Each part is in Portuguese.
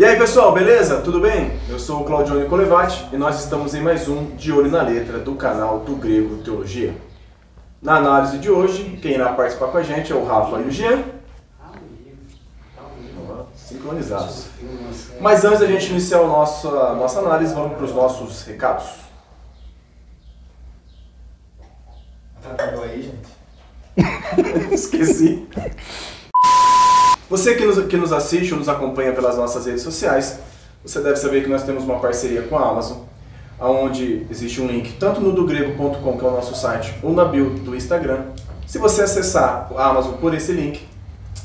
E aí pessoal, beleza? Tudo bem? Eu sou o Claudio Colevati e nós estamos em mais um De Olho na Letra do canal do Grego Teologia. Na análise de hoje, quem irá participar com a gente é o Rafa e o Jean. Sincronizados. Mas antes da gente iniciar a nossa, a nossa análise, vamos para os nossos recados. Atrapalhou aí, gente. Esqueci. Você que nos, que nos assiste ou nos acompanha pelas nossas redes sociais, você deve saber que nós temos uma parceria com a Amazon, onde existe um link tanto no dogrego.com, que é o nosso site, ou na bio do Instagram. Se você acessar a Amazon por esse link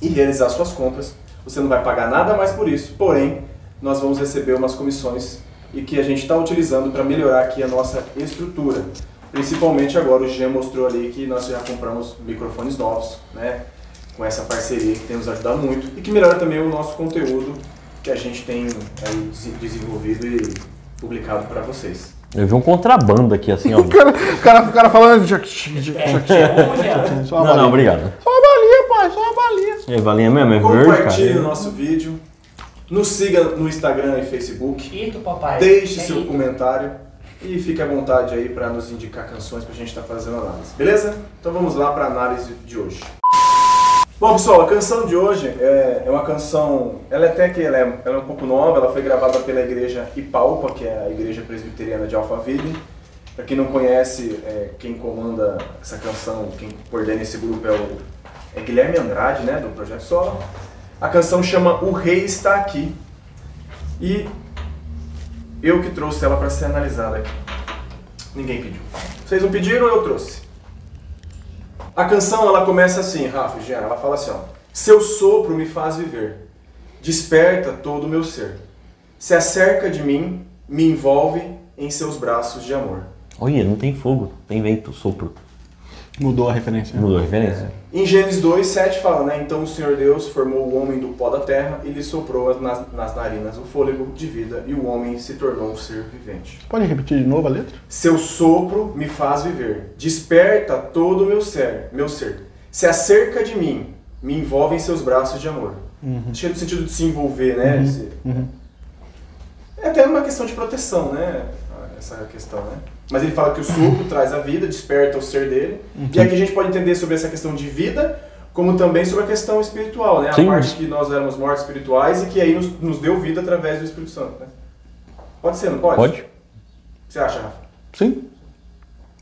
e realizar suas compras, você não vai pagar nada mais por isso, porém, nós vamos receber umas comissões e que a gente está utilizando para melhorar aqui a nossa estrutura. Principalmente agora, o Jean mostrou ali que nós já compramos microfones novos, né? Com essa parceria que tem nos ajudado muito e que melhora também o nosso conteúdo que a gente tem aí desenvolvido e publicado para vocês. Eu vi um contrabando aqui, assim, ó. O cara, o cara, o cara falando de Só uma Não, não, obrigado. Só uma balinha, pai, só uma balinha. É, balinha mesmo, é verde, Compartilhe cara. o nosso vídeo. Nos siga no Instagram e Facebook. Ito, papai. Deixe É seu Ito. comentário e fique à vontade aí para nos indicar canções para a gente estar fazendo análise. Beleza? Então vamos lá para a análise de hoje. Bom, pessoal, a canção de hoje é, é uma canção. Ela é até que ela é, ela é um pouco nova, ela foi gravada pela igreja Ipalpa, que é a igreja presbiteriana de Alphaville. Para quem não conhece, é, quem comanda essa canção, quem coordena esse grupo é o é Guilherme Andrade, né, do Projeto Solo. A canção chama O Rei Está Aqui. E eu que trouxe ela para ser analisada aqui. Ninguém pediu. Vocês não pediram, eu trouxe. A canção ela começa assim, Rafa, Jean, ela fala assim, ó. Seu sopro me faz viver, desperta todo o meu ser. Se acerca de mim, me envolve em seus braços de amor. Olha, não tem fogo, tem vento, sopro. Mudou a referência. Mudou a referência. Em Gênesis 2, 7 fala, né? Então o Senhor Deus formou o homem do pó da terra e lhe soprou nas, nas narinas o fôlego de vida e o homem se tornou um ser vivente. Pode repetir de novo a letra? Seu sopro me faz viver, desperta todo o meu ser, meu ser. Se acerca de mim, me envolve em seus braços de amor. Cheio no sentido de se envolver, né? Esse- Uhum. É até uma questão de proteção, né? Essa questão, né? Mas ele fala que o sopro traz a vida, desperta o ser dele. E aqui a gente pode entender sobre essa questão de vida, como também sobre a questão espiritual, né? A Sim. parte que nós éramos mortos espirituais e que aí nos, nos deu vida através do Espírito Santo, né? Pode ser, não pode? Pode? O que você acha, Rafa? Sim.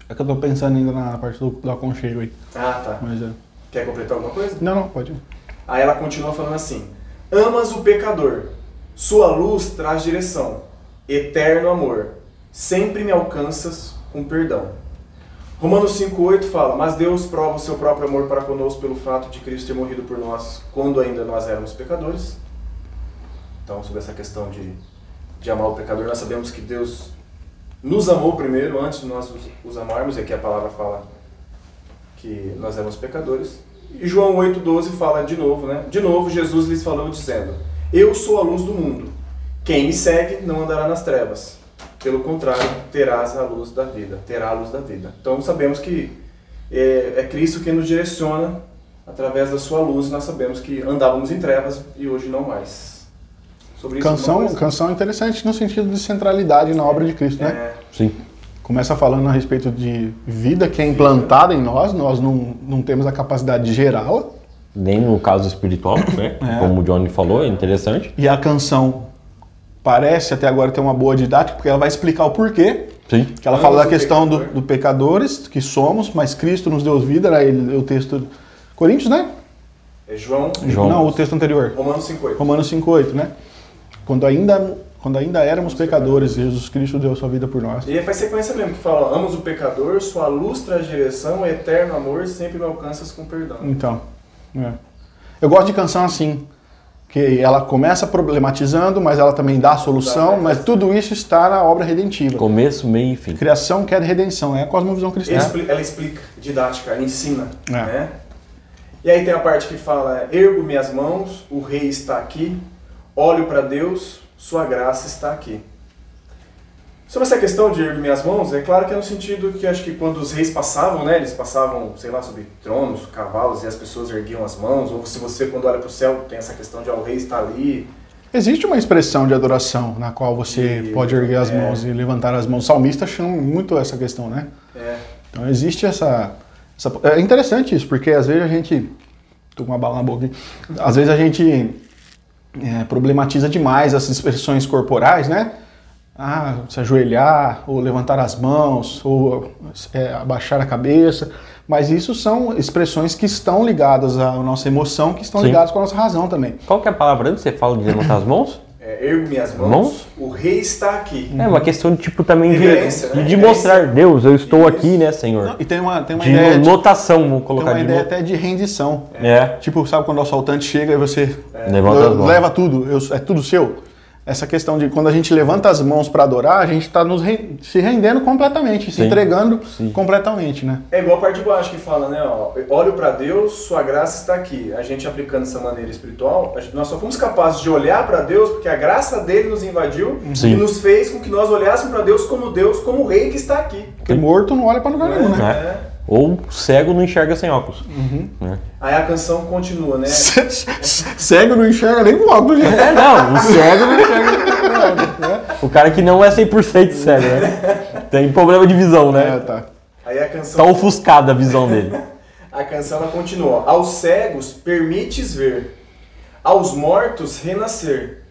É que eu tô pensando ainda na parte do, do aconchego aí. Ah, tá. Mas é. Quer completar alguma coisa? Não, não, pode. Aí ela continua falando assim: Amas o pecador, sua luz traz direção, eterno amor, sempre me alcanças com perdão. Romanos 5,8 fala: Mas Deus prova o seu próprio amor para conosco pelo fato de Cristo ter morrido por nós quando ainda nós éramos pecadores. Então, sobre essa questão de, de amar o pecador, nós sabemos que Deus nos amou primeiro, antes de nós os, os amarmos, e aqui a palavra fala que nós éramos pecadores. E João 8,12 fala de novo, né? De novo, Jesus lhes falou dizendo: Eu sou a luz do mundo. Quem me segue não andará nas trevas. Pelo contrário, terás a luz da vida. Terá a luz da vida. Então sabemos que é, é Cristo quem nos direciona através da sua luz. Nós sabemos que andávamos em trevas e hoje não mais. Sobre isso, Canção, coisa? canção interessante no sentido de centralidade na obra de Cristo, né? É, Sim. Começa falando a respeito de vida que é implantada em nós, nós não, não temos a capacidade de gerá-la. Nem no caso espiritual, né? É. Como o Johnny falou, é interessante. E a canção parece até agora ter uma boa didática, porque ela vai explicar o porquê. Sim. Que ela fala da questão do, pecador. do pecadores que somos, mas Cristo nos deu vida, era ele, o texto. Coríntios, né? é João, João. Não, o texto anterior. Romanos 5,8. Romanos 5,8, né? Quando ainda, quando ainda éramos pecadores, Jesus Cristo deu sua vida por nós. E aí faz sequência mesmo, que fala, amos o pecador, sua luz traz direção, eterno amor, sempre me alcanças com perdão. Então, é. eu gosto de canção assim, que ela começa problematizando, mas ela também dá a solução, mas tudo isso está na obra redentiva. Começo, meio e fim. Criação quer redenção, é a cosmovisão cristã. Ela explica, didática, ela ensina, É. né? E aí tem a parte que fala, ergo minhas mãos, o rei está aqui, olho para Deus, sua graça está aqui. Sobre essa questão de erguer minhas mãos, é claro que é no sentido que acho que quando os reis passavam, né, eles passavam, sei lá, sobre tronos, cavalos, e as pessoas erguiam as mãos, ou se você quando olha para o céu tem essa questão de ah, o rei está ali, Existe uma expressão de adoração na qual você E- pode erguer as é. mãos e levantar as mãos. O salmista chama muito essa questão, né? É. Então existe essa, essa- É interessante isso, porque às vezes a gente. Tô com uma bala na boca aqui. Às vezes a gente é, problematiza demais as expressões corporais, né? Ah, se ajoelhar, ou levantar as mãos, ou é, abaixar a cabeça. Mas isso são expressões que estão ligadas à nossa emoção, que estão Sim. ligadas com a nossa razão também. Qual que é a palavra antes? Você fala de levantar as mãos? É, ergo minhas mãos, Mãos? o rei está aqui. É uma questão de tipo também de, Reverência, né? de, de mostrar, Deus, eu estou Isso. aqui, né, Senhor? E tem uma, tem uma De ideia, de, notação, vamos tem colocar uma de ideia até de rendição. É, Tipo, sabe quando o assaltante chega e você levanta as mãos. leva tudo, eu- é tudo seu? Essa questão de quando a gente levanta as mãos para adorar, a gente está nos re- se rendendo completamente, se Sim. entregando Sim. completamente, né? É igual a parte de baixo que fala, né? Ó, olho para Deus, sua graça está aqui. A gente aplicando essa maneira espiritual, a gente- nós só fomos capazes de olhar para Deus porque a graça dele nos invadiu Sim. e nos fez com que nós olhássemos para Deus como Deus, como o rei que está aqui. Porque morto não olha para lugar nenhum, né? É. Ou cego não enxerga sem óculos. Uhum. Né? Aí a canção continua, né? Cego não enxerga nem com óculos, gente. É, não, o cego não enxerga sem óculos. né? O cara que não é 100% cego, né? Tem problema de visão, É, né? tá. Aí a canção, Tá ofuscada a visão dele. a canção ela continua. Aos cegos permites ver, aos mortos renascer,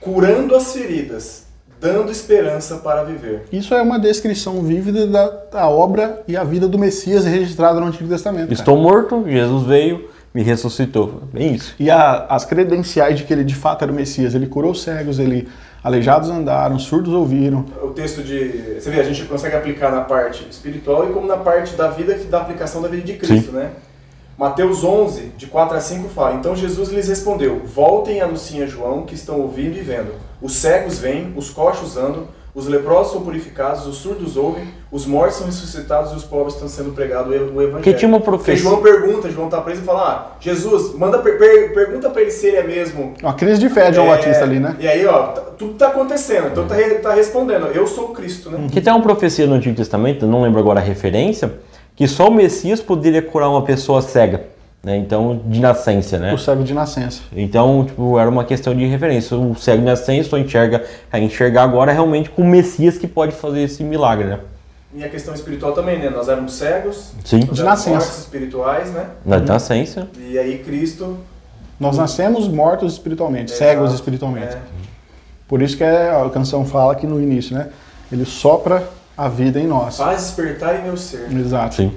curando as feridas, dando esperança para viver. Isso é uma descrição vívida da, da obra e a vida do Messias registrada no Antigo Testamento. cara. Estou morto, Jesus veio, me ressuscitou. Bem isso. E a- as credenciais de que ele de fato era o Messias. Ele curou cegos, ele aleijados andaram, surdos ouviram. o texto de. Você vê, a gente consegue aplicar na parte espiritual e como na parte da vida, que- da aplicação da vida de Cristo, né? Mateus 11, de 4 a 5 fala: Então Jesus lhes respondeu: Voltem e anunciem a João que estão ouvindo e vendo. Os cegos vêm, os coxos andam, os leprosos são purificados, os surdos ouvem, os mortos são ressuscitados e os pobres estão sendo pregados o evangelho. Porque tinha uma profecia. João pergunta, João tá preso e fala: ah, Jesus, manda per- per- pergunta para ele se ele é mesmo Uma crise de fé de João é, Batista ali, né? E aí, ó, tá- tudo tá acontecendo. Então tá, re- tá respondendo, eu sou o Cristo, né? Que tem uma profecia no Antigo Testamento, não lembro agora a referência, que só o Messias poderia curar uma pessoa cega, né? Então, de nascença, né? O cego de nascença. Então, tipo, era uma questão de referência. O cego de nascença só enxerga, a enxergar agora realmente com o Messias que pode fazer esse milagre, né? E a questão espiritual também, né? Nós éramos cegos, Sim. nós De éramos nascença. mortos espirituais, né? Na nascença. E aí Cristo... Nós nascemos mortos espiritualmente, é, cegos espiritualmente. é, Por isso que é- a canção fala aqui no início, né? Ele sopra a vida em nós. Faz despertar em meu ser. Exato. Sim.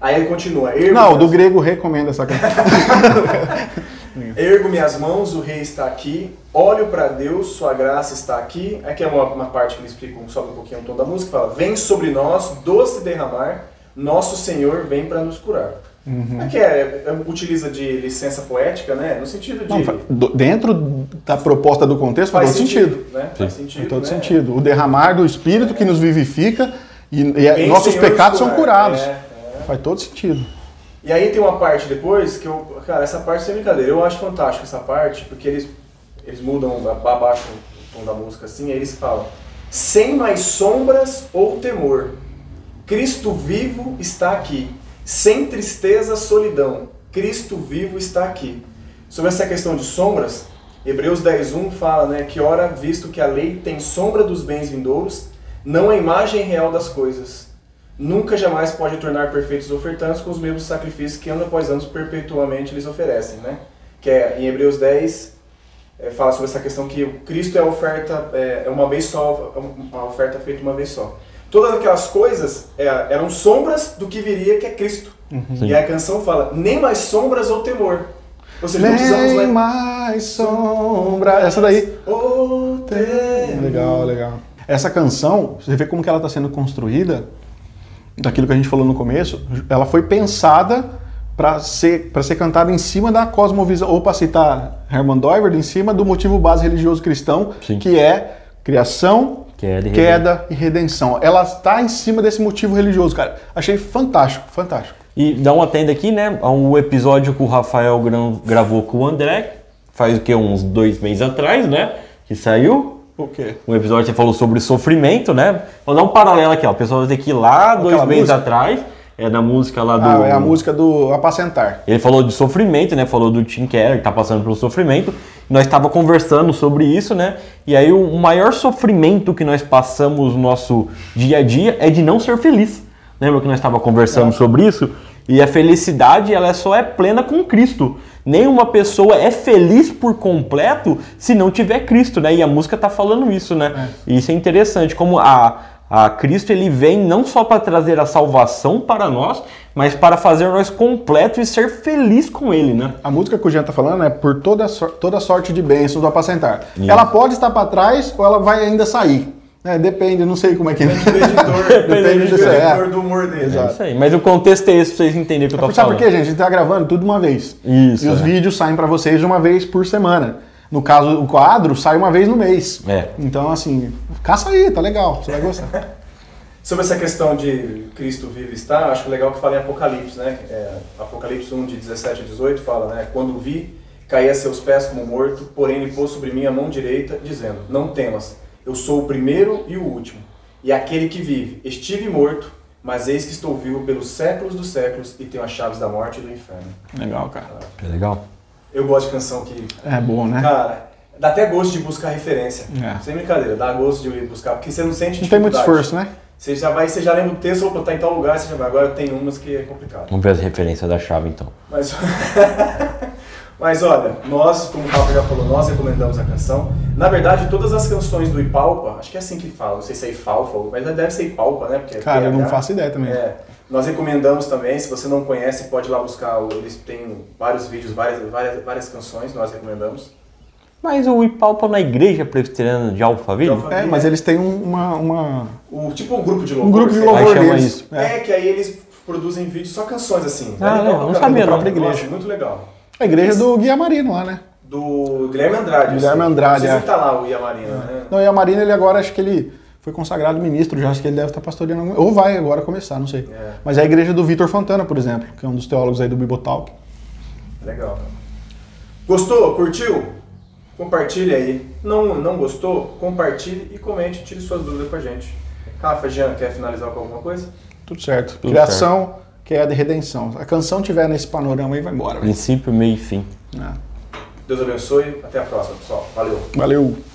Aí ele continua. Ergo Não, o do grego recomenda essa canção. Ergo minhas mãos, o rei está aqui. Olho para Deus, sua graça está aqui. Aqui é uma, uma parte que eles explicam, sobe um pouquinho o tom da música. Fala, vem sobre nós, doce derramar. Nosso Senhor vem para nos curar. Uhum. Aqui é, é- utiliza de licença poética, né? No sentido de... Não, dentro da proposta do contexto faz, todo sentido. né? Faz sentido, Faz todo né? sentido. O derramar do Espírito que nos vivifica e, e é- nossos pecados são curados. É, é. Faz todo sentido. E aí tem uma parte depois que eu. Cara, essa parte sem brincadeira. Eu acho fantástico essa parte, porque eles, eles mudam abaixo o tom da música assim, aí eles falam: Sem mais sombras ou temor, Cristo vivo está aqui. Sem tristeza, solidão, Cristo vivo está aqui. Sobre essa questão de sombras, Hebreus 10.1 fala né, que, ora, visto que a lei tem sombra dos bens vindouros, não a imagem real das coisas. Nunca jamais pode tornar perfeitos os ofertantes com os mesmos sacrifícios que ano após ano perpetuamente lhes oferecem. Né? Que é, em Hebreus 10, é, fala sobre essa questão que Cristo é oferta, é, é uma vez só, uma oferta feita uma vez só. Todas aquelas coisas é, eram sombras do que viria, que é Cristo. Sim. E a canção fala, nem mais sombras ou temor. Ou seja, não precisamos Nem mais... mais sombra. Essa daí. Ou temor. Legal, legal. Essa canção, você vê como que ela está sendo construída, daquilo que a gente falou no começo, ela foi pensada para ser, pra ser cantada em cima da cosmovisão, ou para citar Herman Doiver, em cima do motivo base religioso cristão, Sim. que é criação, Queda e queda e redenção. Ela está em cima desse motivo religioso, cara. Achei fantástico, fantástico. E dá uma tenda aqui, né? Um episódio que o Rafael gra- gravou com o André, faz o que? Uns dois meses atrás, né? Que saiu. O quê? Um episódio que você falou sobre sofrimento, né? Vou dar um paralelo aqui, ó. O pessoal vai ter que ir lá dois Aquela meses música? atrás É na música lá do. Ah, é a música do Apacentar. Ele falou de sofrimento, né? Falou do Tim Keller, que tá passando pelo sofrimento. Nós estava conversando sobre isso, né? E aí o maior sofrimento que nós passamos no nosso dia a dia é de não ser feliz. Lembra que nós estava conversando sobre isso? E a felicidade, ela só é plena com Cristo. Nenhuma pessoa é feliz por completo se não tiver Cristo, né? E a música tá falando isso, né? E isso é interessante, como a, a Cristo ele vem não só para trazer a salvação para nós, mas para fazer nós completos e ser feliz com Ele, né? A música que o Jean tá falando é por toda, toda sorte de bênçãos do apacentar. Isso. Ela pode estar para trás ou ela vai ainda sair. É, depende, não sei como é que é. Depende do editor, Depende depende do é. editor do humor dele. É Exato. isso aí. Mas o contexto é esse pra vocês entenderem o que eu tô Sabe falando. por quê, gente? A gente tá gravando tudo de uma vez. Isso, E os é. vídeos saem para vocês de uma vez por semana. No caso, o quadro sai uma vez no mês. É. Então, assim, caça aí, tá legal, você vai gostar. Sobre essa questão de Cristo vive e está, acho legal que fala em Apocalipse, né? É, Apocalipse 1, de 17 a 18, fala, né? Quando vi, caí a seus pés como morto, porém ele pôs sobre mim a mão direita, dizendo, não temas, eu sou o primeiro e o último, e aquele que vive. Estive morto, mas eis que estou vivo pelos séculos dos séculos e tenho as chaves da morte e do inferno. Legal, cara. É legal. Eu gosto de canção que, É bom, né? cara, dá até gosto de buscar referência. É. Sem brincadeira, dá gosto de ir buscar, porque você não sente Não tem muito esforço, né? Você já vai, você já lembra o texto, opa, tá em tal lugar, você já vai. Agora tem umas que é complicado. Vamos ver as referências da chave então. Mas, mas olha, nós, como o Papa já falou, nós recomendamos a canção. Na verdade, todas as canções do Ipalpa, acho que é assim que fala, não sei se é Ifalfa, mas deve ser Ipalpa, né? Porque é Cara, eu não faço ideia também. É, nós recomendamos também, se você não conhece, pode ir lá buscar, o- eles têm vários vídeos, várias, várias, várias canções, nós recomendamos. Mas o Ipalpa na igreja presbiteriana de Alphaville? De Alphaville. É, mas eles têm um- uma, uma- O, tipo um grupo de louvor. um grupo de louvor chama deles. isso. É. que aí eles produzem vídeos só canções assim. Ah, né? não, não sabia, da não. própria Igreja. igreja. Muito legal. A igreja do Guia Marino lá, né? Do Guilherme Andrade. Guilherme. Andrade, Não sei é. se tá lá o Iamarina, né? Não, e a Marina, ele agora, acho que ele foi consagrado ministro já, acho que ele deve estar pastoreando. algum- Ou vai agora começar, não sei. É. Mas é a igreja do Vitor Fontana, por exemplo, que é um dos teólogos aí do Bibotalk. Legal. Gostou? Curtiu? Compartilhe aí. Não, não gostou? Compartilhe e comente, tire suas dúvidas com a gente. Rafa, Jean, quer finalizar com alguma coisa? Tudo certo. Tudo Criação, queda e redenção. A canção tiver nesse panorama aí, vai embora. Princípio, meio e fim. É. Deus abençoe. Até a próxima, pessoal. Valeu. Valeu.